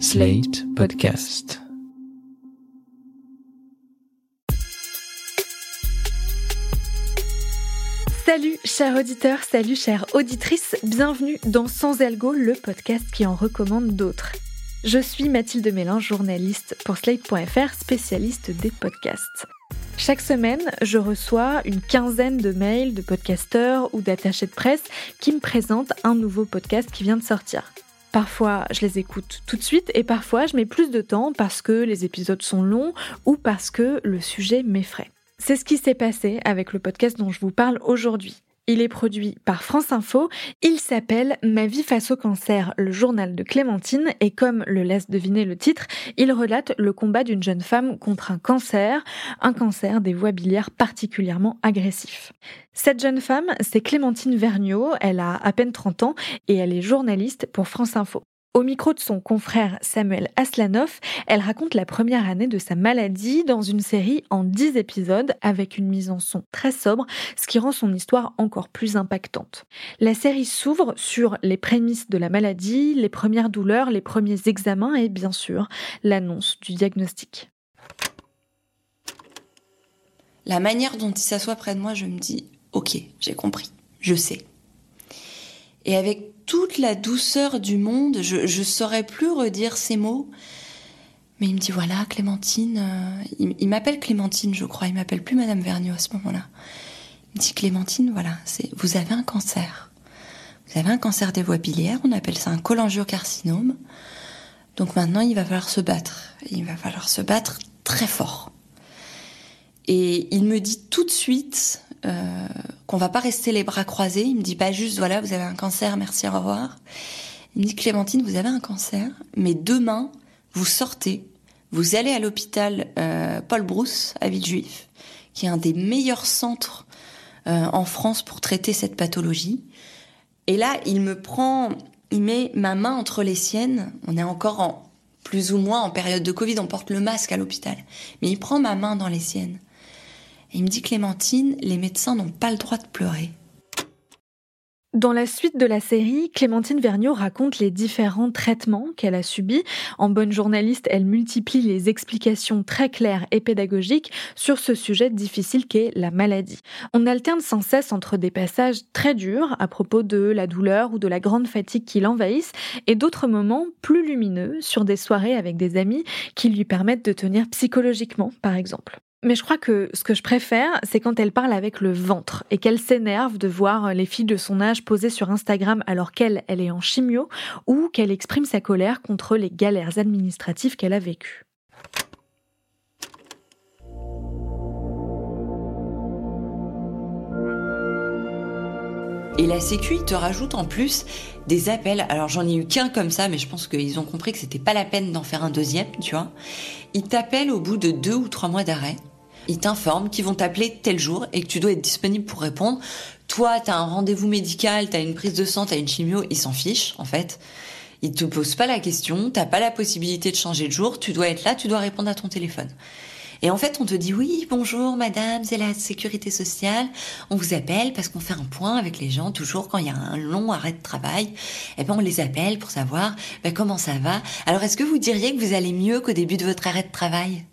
Slate Podcast. Salut chers auditeurs, salut chères auditrices, bienvenue dans Sans Algo, le podcast qui en recommande d'autres. Je suis Mathilde Mélin, journaliste pour Slate.fr, spécialiste des podcasts. Chaque semaine, je reçois une quinzaine de mails de podcasteurs ou d'attachés de presse qui me présentent un nouveau podcast qui vient de sortir. Parfois, je les écoute tout de suite et parfois, je mets plus de temps parce que les épisodes sont longs ou parce que le sujet m'effraie. C'est ce qui s'est passé avec le podcast dont je vous parle aujourd'hui. Il est produit par France Info. Il s'appelle Ma vie face au cancer, le journal de Clémentine. Et comme le laisse deviner le titre, il relate le combat d'une jeune femme contre un cancer, un cancer des voies biliaires particulièrement agressif. Cette jeune femme, c'est Clémentine Vergniaud. Elle a à peine 30 ans et elle est journaliste pour France Info. Au micro de son confrère Samuel Aslanov, elle raconte la première année de sa maladie dans une série en 10 épisodes avec une mise en son très sobre, ce qui rend son histoire encore plus impactante. La série s'ouvre sur les prémices de la maladie, les premières douleurs, les premiers examens et bien sûr l'annonce du diagnostic. La manière dont il s'assoit près de moi, je me dis, ok, j'ai compris, je sais. Et avec toute la douceur du monde, je ne saurais plus redire ces mots. Mais il me dit voilà, Clémentine, euh, il, m'appelle Clémentine, je crois, il m'appelle plus Madame Vergniaud à ce moment-là. Il me dit Clémentine, voilà, c'est vous avez un cancer. Vous avez un cancer des voies biliaires, on appelle ça un cholangiocarcinome. Donc maintenant, il va falloir se battre. Il va falloir se battre très fort. Et il me dit tout de suite, euh, qu'on va pas rester les bras croisés. Il me dit pas juste voilà vous avez un cancer, merci au revoir. Il me dit Clémentine vous avez un cancer, mais demain vous sortez, vous allez à l'hôpital euh, Paul Brousse à Villejuif, qui est un des meilleurs centres euh, en France pour traiter cette pathologie. Et là il me prend, il met ma main entre les siennes. On est encore en plus ou moins en période de Covid, on porte le masque à l'hôpital, mais il prend ma main dans les siennes il me dit Clémentine, les médecins n'ont pas le droit de pleurer. Dans la suite de la série, Clémentine Vergniaud raconte les différents traitements qu'elle a subis. En bonne journaliste, elle multiplie les explications très claires et pédagogiques sur ce sujet difficile qu'est la maladie. On alterne sans cesse entre des passages très durs à propos de la douleur ou de la grande fatigue qui l'envahissent et d'autres moments plus lumineux sur des soirées avec des amis qui lui permettent de tenir psychologiquement, par exemple. Mais je crois que ce que je préfère, c'est quand elle parle avec le ventre et qu'elle s'énerve de voir les filles de son âge posées sur Instagram alors qu'elle, elle est en chimio ou qu'elle exprime sa colère contre les galères administratives qu'elle a vécues. Et la Sécu, te rajoute en plus des appels. Alors j'en ai eu qu'un comme ça, mais je pense qu'ils ont compris que c'était pas la peine d'en faire un deuxième, tu vois. Ils t'appellent au bout de deux ou trois mois d'arrêt ils t'informent qu'ils vont t'appeler tel jour et que tu dois être disponible pour répondre. Toi, t'as un rendez-vous médical, t'as une prise de sang, t'as une chimio, ils s'en fichent, en fait. Ils te posent pas la question, t'as pas la possibilité de changer de jour, tu dois être là, tu dois répondre à ton téléphone. Et en fait, on te dit oui, bonjour madame, c'est la sécurité sociale. On vous appelle parce qu'on fait un point avec les gens toujours quand il y a un long arrêt de travail. Et eh ben on les appelle pour savoir ben, comment ça va. Alors est-ce que vous diriez que vous allez mieux qu'au début de votre arrêt de travail?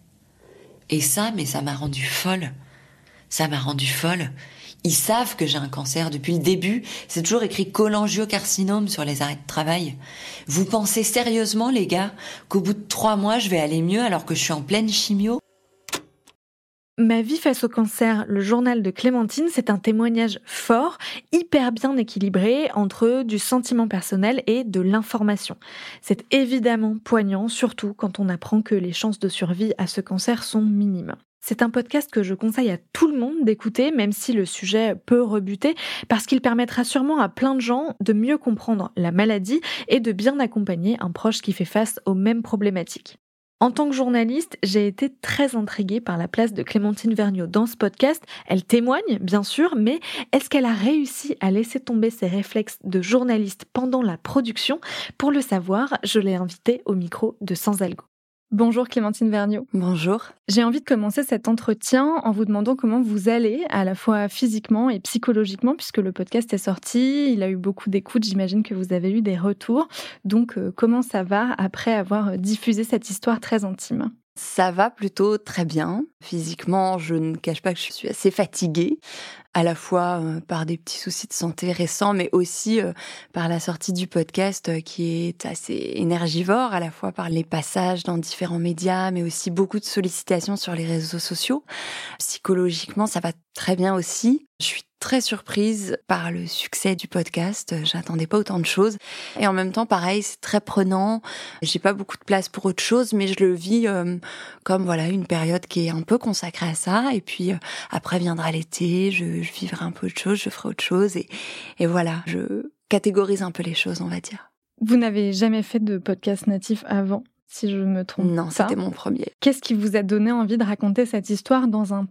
Et ça, mais ça m'a rendu folle. Ça m'a rendu folle. Ils savent que j'ai un cancer depuis le début. C'est toujours écrit cholangiocarcinome sur les arrêts de travail. Vous pensez sérieusement, les gars, qu'au bout de trois mois, je vais aller mieux alors que je suis en pleine chimio? Ma vie face au cancer, le journal de Clémentine, c'est un témoignage fort, hyper bien équilibré entre du sentiment personnel et de l'information. C'est évidemment poignant, surtout quand on apprend que les chances de survie à ce cancer sont minimes. C'est un podcast que je conseille à tout le monde d'écouter, même si le sujet peut rebuter, parce qu'il permettra sûrement à plein de gens de mieux comprendre la maladie et de bien accompagner un proche qui fait face aux mêmes problématiques. En tant que journaliste, j'ai été très intriguée par la place de Clémentine Vergniaud dans ce podcast. Elle témoigne, bien sûr, mais est-ce qu'elle a réussi à laisser tomber ses réflexes de journaliste pendant la production? Pour le savoir, je l'ai invitée au micro de Sans Algo. Bonjour Clémentine Vergniaud. Bonjour. J'ai envie de commencer cet entretien en vous demandant comment vous allez, à la fois physiquement et psychologiquement, puisque le podcast est sorti, il a eu beaucoup d'écoutes, j'imagine que vous avez eu des retours. Donc euh, comment ça va après avoir diffusé cette histoire très intime? Ça va plutôt très bien. Physiquement, je ne cache pas que je suis assez fatiguée, à la fois euh, par des petits soucis de santé récents, mais aussi euh, par la sortie du podcast euh, qui est assez énergivore, à la fois par les passages dans différents médias, mais aussi beaucoup de sollicitations sur les réseaux sociaux. Psychologiquement, ça va très bien aussi. Je suis très surprise par le succès du podcast. J'attendais pas autant de choses. Et en même temps, pareil, c'est très prenant. J'ai pas beaucoup de place pour autre chose, mais je le vis euh, comme voilà une période qui est un peu consacrée à ça. Et puis euh, après viendra l'été, je, je, vivrai un peu autre chose, je ferai autre chose. Et, et voilà, je catégorise un peu les choses, on va dire. Vous n'avez jamais fait de podcast natif avant si je me trompe. Non, c'était mon premier. Qu'est-ce qui vous a donné envie de raconter cette histoire dans un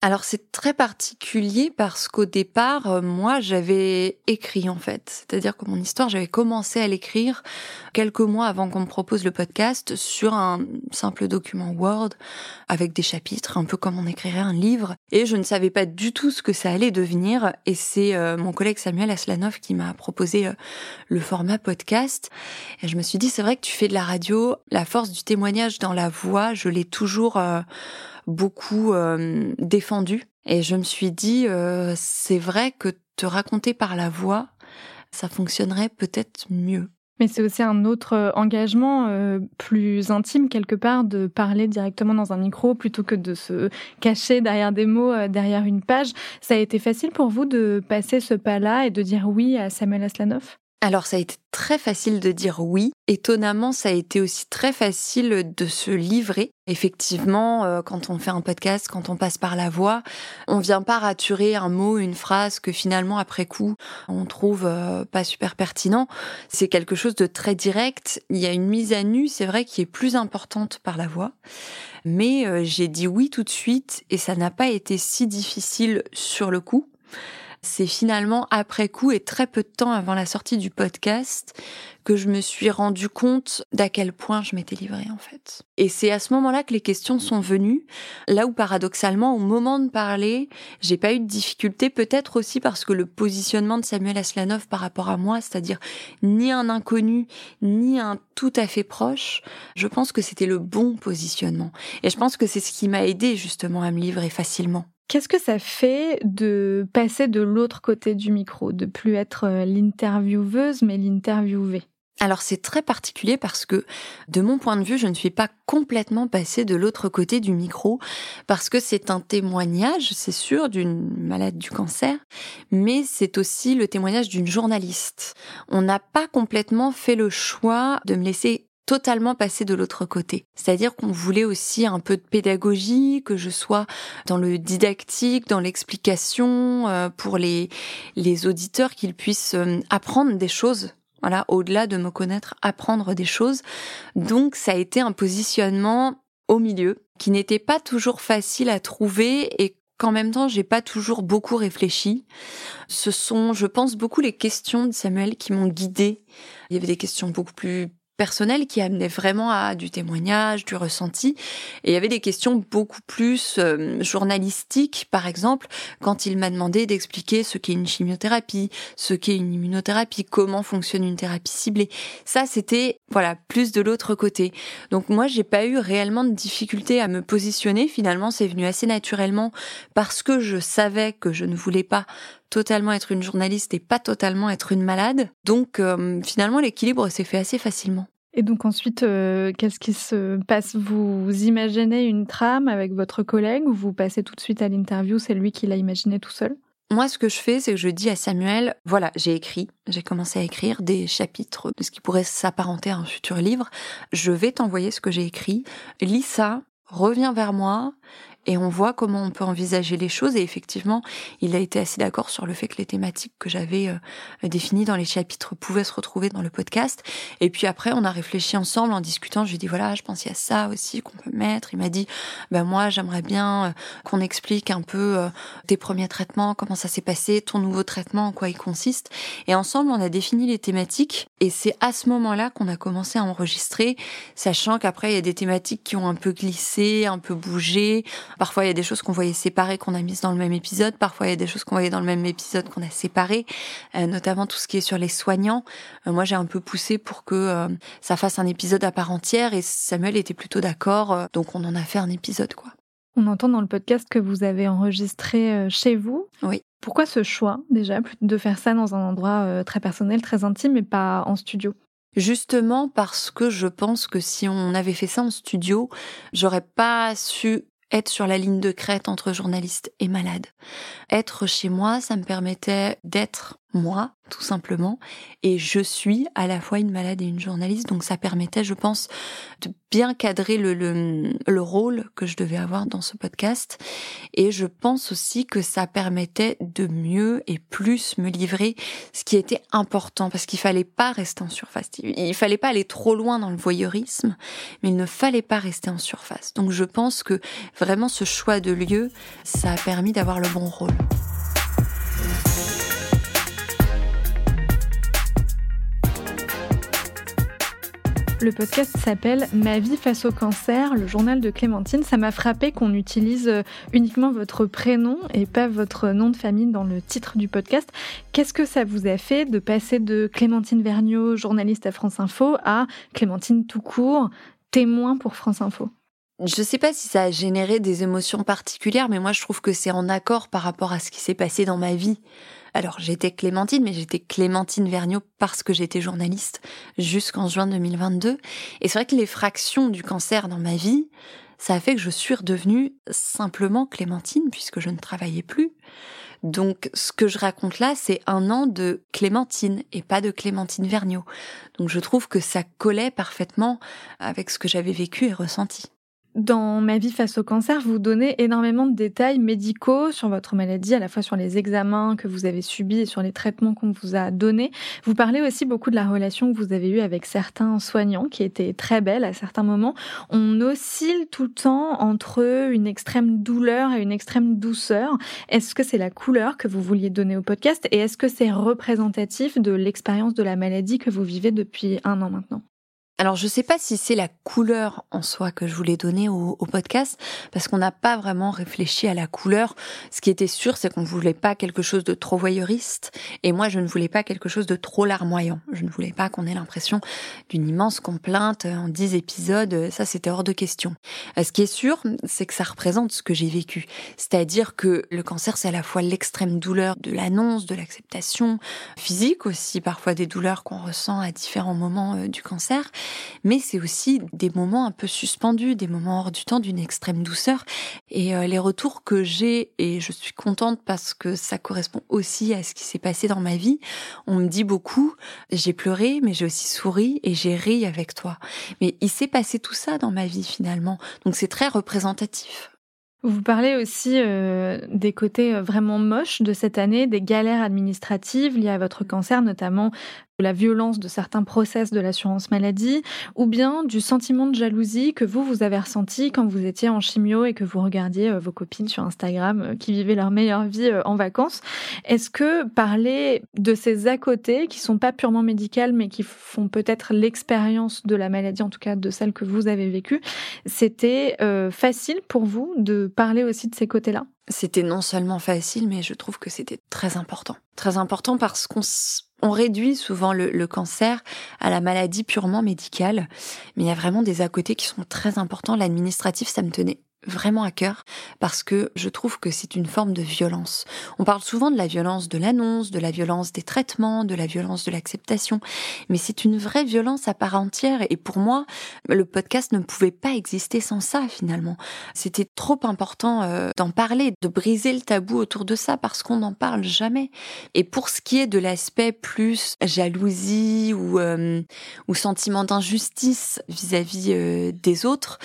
Alors c'est très particulier parce qu'au départ, euh, moi j'avais écrit en fait. C'est-à-dire que mon histoire, j'avais commencé à l'écrire quelques mois avant qu'on me propose le podcast sur un simple document Word avec des chapitres, un peu comme on écrirait un livre. Et je ne savais pas du tout ce que ça allait devenir. Et c'est euh, mon collègue Samuel Aslanov qui m'a proposé euh, le format podcast. Et je me suis dit, c'est vrai que tu fais de la radio, la force du témoignage dans la voix, je l'ai toujours beaucoup euh, défendu. Et je me suis dit, euh, c'est vrai que te raconter par la voix, ça fonctionnerait peut-être mieux. Mais c'est aussi un autre euh, engagement plus intime quelque part de parler directement dans un micro plutôt que de se cacher derrière des mots, derrière une page. Ça a été facile pour vous de passer ce pas-là et de dire oui à Samuel Aslanov alors ça a été très facile de dire oui. Étonnamment, ça a été aussi très facile de se livrer. Effectivement, euh, quand on fait un podcast, quand on passe par la voix, on vient pas raturer un mot, une phrase que finalement après coup on trouve euh, pas super pertinent. C'est quelque chose de très direct. Il y a une mise à nu, c'est vrai, qui est plus importante par la voix. Mais euh, j'ai dit oui tout de suite et ça n'a pas été si difficile sur le coup. C'est finalement après coup et très peu de temps avant la sortie du podcast que je me suis rendu compte d'à quel point je m'étais livrée en fait. Et c'est à ce moment-là que les questions sont venues, là où paradoxalement au moment de parler, j'ai pas eu de difficulté, peut-être aussi parce que le positionnement de Samuel Aslanov par rapport à moi, c'est-à-dire ni un inconnu, ni un tout à fait proche, je pense que c'était le bon positionnement. Et je pense que c'est ce qui m'a aidé justement à me livrer facilement. Qu'est-ce que ça fait de passer de l'autre côté du micro, de plus être euh, l'intervieweuse mais l'interviewée? Alors c'est très particulier parce que de mon point de vue, je ne suis pas complètement passée de l'autre côté du micro parce que c'est un témoignage, c'est sûr, d'une malade du cancer, mais c'est aussi le témoignage d'une journaliste. On n'a pas complètement fait le choix de me laisser totalement passé de l'autre côté. C'est-à-dire qu'on voulait aussi un peu de pédagogie, que je sois dans le didactique, dans l'explication, euh, pour les, les auditeurs qu'ils puissent euh, apprendre des choses. Voilà, au-delà de me connaître, apprendre des choses. Donc ça a été un positionnement au milieu qui n'était pas toujours facile à trouver et qu'en même temps j'ai pas toujours beaucoup réfléchi. Ce sont, je pense, beaucoup les questions de Samuel qui m'ont guidée. Il y avait des questions beaucoup plus personnel qui amenait vraiment à du témoignage, du ressenti. Et il y avait des questions beaucoup plus euh, journalistiques, par exemple, quand il m'a demandé d'expliquer ce qu'est une chimiothérapie, ce qu'est une immunothérapie, comment fonctionne une thérapie ciblée. Ça, c'était, voilà, plus de l'autre côté. Donc moi, j'ai pas eu réellement de difficulté à me positionner. Finalement, c'est venu assez naturellement parce que je savais que je ne voulais pas totalement être une journaliste et pas totalement être une malade. Donc euh, finalement, l'équilibre s'est fait assez facilement. Et donc ensuite, euh, qu'est-ce qui se passe? Vous imaginez une trame avec votre collègue ou vous passez tout de suite à l'interview? C'est lui qui l'a imaginé tout seul? Moi, ce que je fais, c'est que je dis à Samuel, voilà, j'ai écrit, j'ai commencé à écrire des chapitres de ce qui pourrait s'apparenter à un futur livre. Je vais t'envoyer ce que j'ai écrit. Lis ça, reviens vers moi et on voit comment on peut envisager les choses. Et effectivement, il a été assez d'accord sur le fait que les thématiques que j'avais euh, définies dans les chapitres pouvaient se retrouver dans le podcast. Et puis après, on a réfléchi ensemble en discutant. Je lui ai dit voilà, je pense qu'il y a ça aussi qu'on peut mettre. Il m'a dit ben moi, j'aimerais bien euh, qu'on explique un peu euh, tes premiers traitements, comment ça s'est passé, ton nouveau traitement, en quoi il consiste. Et ensemble, on a défini les thématiques. Et c'est à ce moment-là qu'on a commencé à enregistrer, sachant qu'après, il y a des thématiques qui ont un peu glissé, un peu bougé. Parfois, il y a des choses qu'on voyait séparées qu'on a mises dans le même épisode. Parfois, il y a des choses qu'on voyait dans le même épisode qu'on a séparées, euh, notamment tout ce qui est sur les soignants. Euh, moi, j'ai un peu poussé pour que euh, ça fasse un épisode à part entière et Samuel était plutôt d'accord. donc, on en a fait un épisode, quoi. On entend dans le podcast que vous avez enregistré chez vous. Oui. Pourquoi ce choix, déjà, de faire ça dans un endroit très personnel, très intime, et pas en studio? Justement parce que je pense que si on avait fait ça en studio, j'aurais pas su être sur la ligne de crête entre journaliste et malade. Être chez moi, ça me permettait d'être moi, tout simplement. Et je suis à la fois une malade et une journaliste, donc ça permettait, je pense, de bien cadrer le, le, rôle que je devais avoir dans ce podcast. Et je pense aussi que ça permettait de mieux et plus me livrer, ce qui était important, parce qu'il fallait pas rester en surface. Il fallait pas aller trop loin dans le voyeurisme, mais il ne fallait pas rester en surface. Donc je pense que vraiment ce choix de lieu, ça a permis d'avoir le bon rôle. Le podcast s'appelle Ma vie face au cancer, le journal de Clémentine. Ça m'a frappé qu'on utilise euh, uniquement votre prénom et pas votre nom de famille dans le titre du podcast. Qu'est-ce que ça vous a fait de passer de Clémentine Vergniaud, journaliste à France Info, à Clémentine tout court, témoin pour France Info? Je ne sais pas si ça a généré des émotions particulières, mais moi je trouve que c'est en accord par rapport à ce qui s'est passé dans ma vie. Alors j'étais Clémentine, mais j'étais Clémentine Vergniaud parce que j'étais journaliste jusqu'en juin 2022. Et c'est vrai que les fractions du cancer dans ma vie, ça a fait que je suis redevenue simplement Clémentine puisque je ne travaillais plus. Donc ce que je raconte là, c'est un an de Clémentine et pas de Clémentine Vergniaud. Donc je trouve que ça collait parfaitement avec ce que j'avais vécu et ressenti. Dans ma vie face au cancer, vous donnez énormément de détails médicaux sur votre maladie, à la fois sur les examens que vous avez subis et sur les traitements qu'on vous a donnés. Vous parlez aussi beaucoup de la relation que vous avez eue avec certains soignants, qui était très belle à certains moments. On oscille tout le temps entre une extrême douleur et une extrême douceur. Est-ce que c'est la couleur que vous vouliez donner au podcast? Et est-ce que c'est représentatif de l'expérience de la maladie que vous vivez depuis un an maintenant? Alors je sais pas si c'est la couleur en soi que je voulais donner au, podcast parce qu'on n'a pas vraiment réfléchi à la couleur. Ce qui était sûr, c'est qu'on ne voulait pas quelque chose de trop voyeuriste et moi je ne voulais pas quelque chose de trop larmoyant. Je ne voulais pas qu'on ait l'impression d'une immense complainte en dix épisodes. Ça c'était hors de question. Euh, ce qui est sûr, c'est que ça représente ce que j'ai vécu. C'est-à-dire que le cancer c'est à la fois l'extrême douleur de l'annonce, de l'acceptation physique aussi, parfois des douleurs qu'on ressent à différents moments euh, du cancer mais c'est aussi des moments un peu suspendus, des moments hors du temps d'une extrême douceur. Et euh, les retours que j'ai, et je suis contente parce que ça correspond aussi à ce qui s'est passé dans ma vie, on me dit beaucoup, j'ai pleuré, mais j'ai aussi souri et j'ai ri avec toi. Mais il s'est passé tout ça dans ma vie finalement, donc c'est très représentatif. Vous parlez aussi euh, des côtés euh, vraiment moches de cette année, des galères administratives liées à votre cancer, notamment la violence de certains process de l'assurance maladie, ou bien du sentiment de jalousie que vous, vous avez ressenti quand vous étiez en chimio et que vous regardiez euh, vos copines sur Instagram euh, qui vivaient leur meilleure vie euh, en vacances. Est-ce que parler de ces à côté, qui sont pas purement médicales, mais qui font peut-être l'expérience de la maladie, en tout cas de celle que vous avez vécue, c'était facile pour vous de parler aussi de ces côtés-là? C'était non seulement facile, mais je trouve que c'était très important. Très important parce qu'on on réduit souvent le, le, cancer à la maladie purement médicale, mais il y a vraiment des à côté qui sont très importants. L'administratif, ça me tenait vraiment à cœur parce que je trouve que c'est une forme de violence. On parle souvent de la violence de l'annonce, de la violence des traitements, de la violence de l'acceptation, mais c'est une vraie violence à part entière et pour moi, le podcast ne pouvait pas exister sans ça finalement. C'était trop important euh, d'en parler, de briser le tabou autour de ça parce qu'on n'en parle jamais. Et pour ce qui est de l'aspect plus jalousie ou, euh, ou sentiment d'injustice vis-à-vis euh, des autres,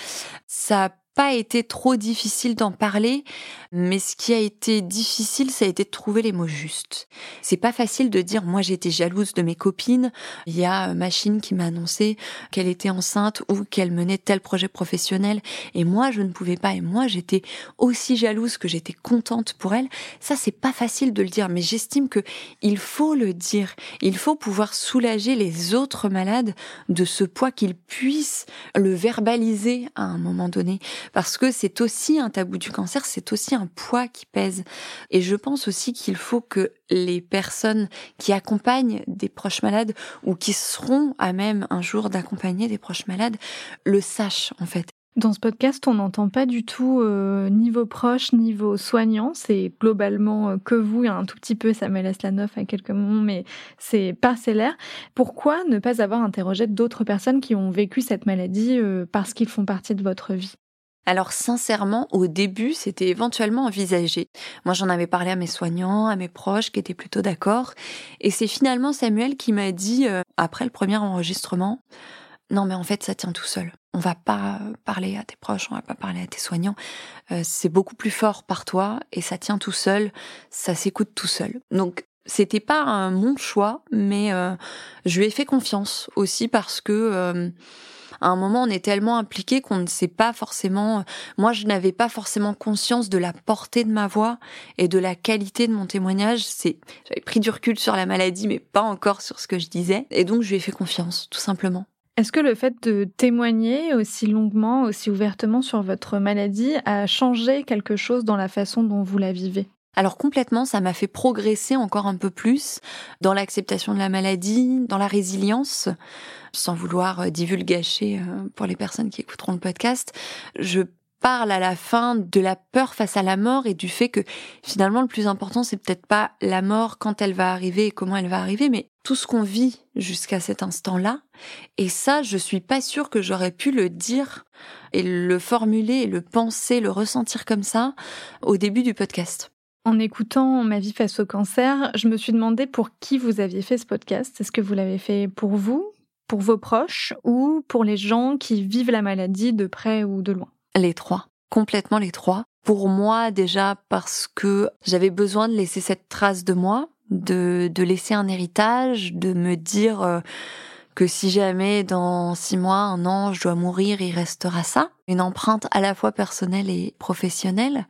ça pas été trop difficile d'en parler, mais ce qui a été difficile, ça a été de trouver les mots justes. C'est pas facile de dire, moi j'étais jalouse de mes copines. Il y a Machine qui m'a annoncé qu'elle était enceinte ou qu'elle menait tel projet professionnel, et moi je ne pouvais pas, et moi j'étais aussi jalouse que j'étais contente pour elle. Ça c'est pas facile de le dire, mais j'estime que il faut le dire. Il faut pouvoir soulager les autres malades de ce poids qu'ils puissent le verbaliser à un moment donné parce que c'est aussi un tabou du cancer, c'est aussi un poids qui pèse. Et je pense aussi qu'il faut que les personnes qui accompagnent des proches malades ou qui seront à même un jour d'accompagner des proches malades le sachent en fait. Dans ce podcast, on n'entend pas du tout euh, niveau proche, niveau soignant. C'est globalement euh, que vous un tout petit peu Samuel Aslanoff à quelques moments, mais c'est parcellaire. Pourquoi ne pas avoir interrogé d'autres personnes qui ont vécu cette maladie euh, parce qu'ils font partie de votre vie? Alors sincèrement, au début, c'était éventuellement envisagé. Moi, j'en avais parlé à mes soignants, à mes proches, qui étaient plutôt d'accord. Et c'est finalement Samuel qui m'a dit, euh, après le premier enregistrement, non mais en fait, ça tient tout seul. On va pas parler à tes proches, on va pas parler à tes soignants. Euh, c'est beaucoup plus fort par toi et ça tient tout seul, ça s'écoute tout seul. Donc c'était pas mon choix, mais euh, je lui ai fait confiance aussi parce que à un moment, on est tellement impliqué qu'on ne sait pas forcément. Moi, je n'avais pas forcément conscience de la portée de ma voix et de la qualité de mon témoignage. C'est, j'avais pris du recul sur la maladie, mais pas encore sur ce que je disais. Et donc, je lui ai fait confiance, tout simplement. Est-ce que le fait de témoigner aussi longuement, aussi ouvertement sur votre maladie a changé quelque chose dans la façon dont vous la vivez? Alors complètement, ça m'a fait progresser encore un peu plus dans l'acceptation de la maladie, dans la résilience, sans vouloir euh, divulgacher euh, pour les personnes qui écouteront le podcast. Je parle à la fin de la peur face à la mort et du fait que finalement le plus important c'est peut-être pas la mort quand elle va arriver et comment elle va arriver, mais tout ce qu'on vit jusqu'à cet instant-là. Et ça, je suis pas sûre que j'aurais pu le dire et le formuler, le penser, le ressentir comme ça au début du podcast. En écoutant Ma vie face au cancer, je me suis demandé pour qui vous aviez fait ce podcast. Est-ce que vous l'avez fait pour vous, pour vos proches ou pour les gens qui vivent la maladie de près ou de loin? Les trois, complètement les trois. Pour moi déjà parce que j'avais besoin de laisser cette trace de moi, de, laisser un héritage, de me dire euh, que si jamais dans six mois, un an, je dois mourir, il restera ça. Une empreinte à la fois personnelle et professionnelle.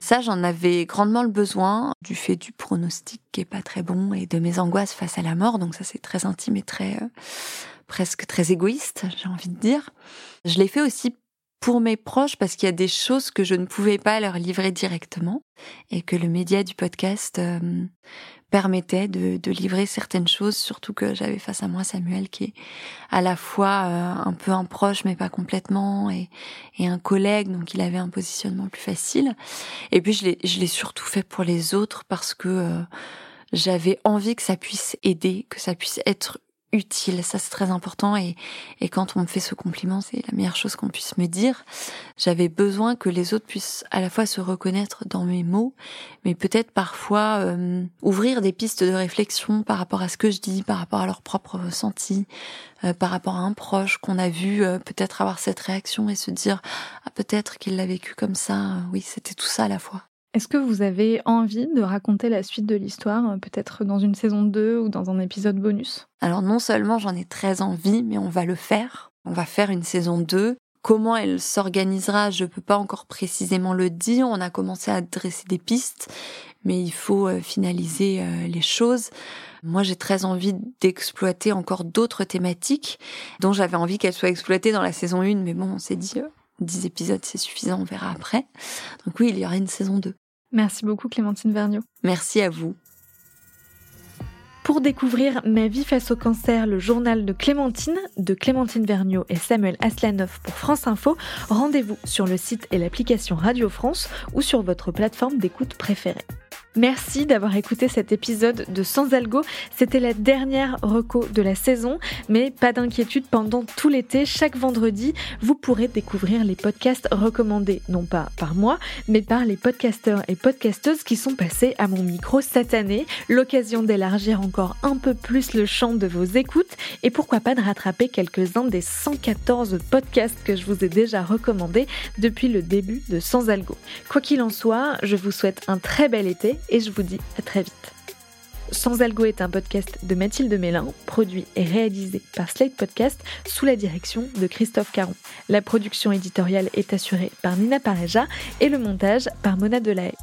Ça, j'en avais grandement le besoin du fait du pronostic qui est pas très bon et de mes angoisses face à la mort. Donc ça, c'est très intime et très euh, presque très égoïste, j'ai envie de dire. Je l'ai fait aussi pour mes proches parce qu'il y a des choses que je ne pouvais pas leur livrer directement et que le média du podcast euh, permettait de, de, livrer certaines choses, surtout que j'avais face à moi Samuel qui est à la fois euh, un peu un proche mais pas complètement et, et, un collègue, donc il avait un positionnement plus facile. Et puis je l'ai surtout fait pour les autres parce que euh, j'avais envie que ça puisse aider, que ça puisse être utile. Ça, c'est très important. Et, et quand on me fait ce compliment, c'est la meilleure chose qu'on puisse me dire. J'avais besoin que les autres puissent à la fois se reconnaître dans mes mots, mais peut-être parfois euh, ouvrir des pistes de réflexion par rapport à ce que je dis, par rapport à leur propre ressenti, euh, par rapport à un proche qu'on a vu euh, peut-être avoir cette réaction et se dire ah peut-être qu'il l'a vécu comme ça. Oui, c'était tout ça à la fois. Est-ce que vous avez envie de raconter la suite de l'histoire, euh, peut-être dans une saison 2 ou dans un épisode bonus? Alors non seulement j'en ai très envie, mais on va le faire. On va faire une saison 2. Comment elle s'organisera, je ne peux pas encore précisément le dire. On a commencé à dresser des pistes, mais il faut euh, finaliser euh, les choses. Moi, j'ai très envie d'exploiter encore d'autres thématiques dont j'avais envie qu'elles soient exploitées dans la saison 1, mais bon, on s'est dit 10 épisodes, c'est suffisant, on verra après. Donc oui, il y aura une saison 2. Merci beaucoup Clémentine Vergniaud. Merci à vous. Pour découvrir Ma vie face au cancer, le journal de Clémentine, de Clémentine Vergniaud et Samuel Aslanov pour France Info, rendez-vous sur le site et l'application Radio France ou sur votre plateforme d'écoute préférée. Merci d'avoir écouté cet épisode de Sans Algo. C'était la dernière reco de la saison, mais pas d'inquiétude, pendant tout l'été, chaque vendredi, vous pourrez découvrir les podcasts recommandés, non pas par moi, mais par les podcasteurs et podcasteuses qui sont passés à mon micro cette année. L'occasion d'élargir encore un peu plus le champ de vos écoutes et pourquoi pas de rattraper quelques-uns des 114 podcasts que je vous ai déjà recommandés depuis le début de Sans Algo. Quoi qu'il en soit, je vous souhaite un très bel été et je vous dis à très vite. Sans Algo est un podcast de Mathilde Mélin, produit et réalisé par Slate Podcast sous la direction de Christophe Caron. La production éditoriale est assurée par Nina Pareja et le montage par Mona Delahaye.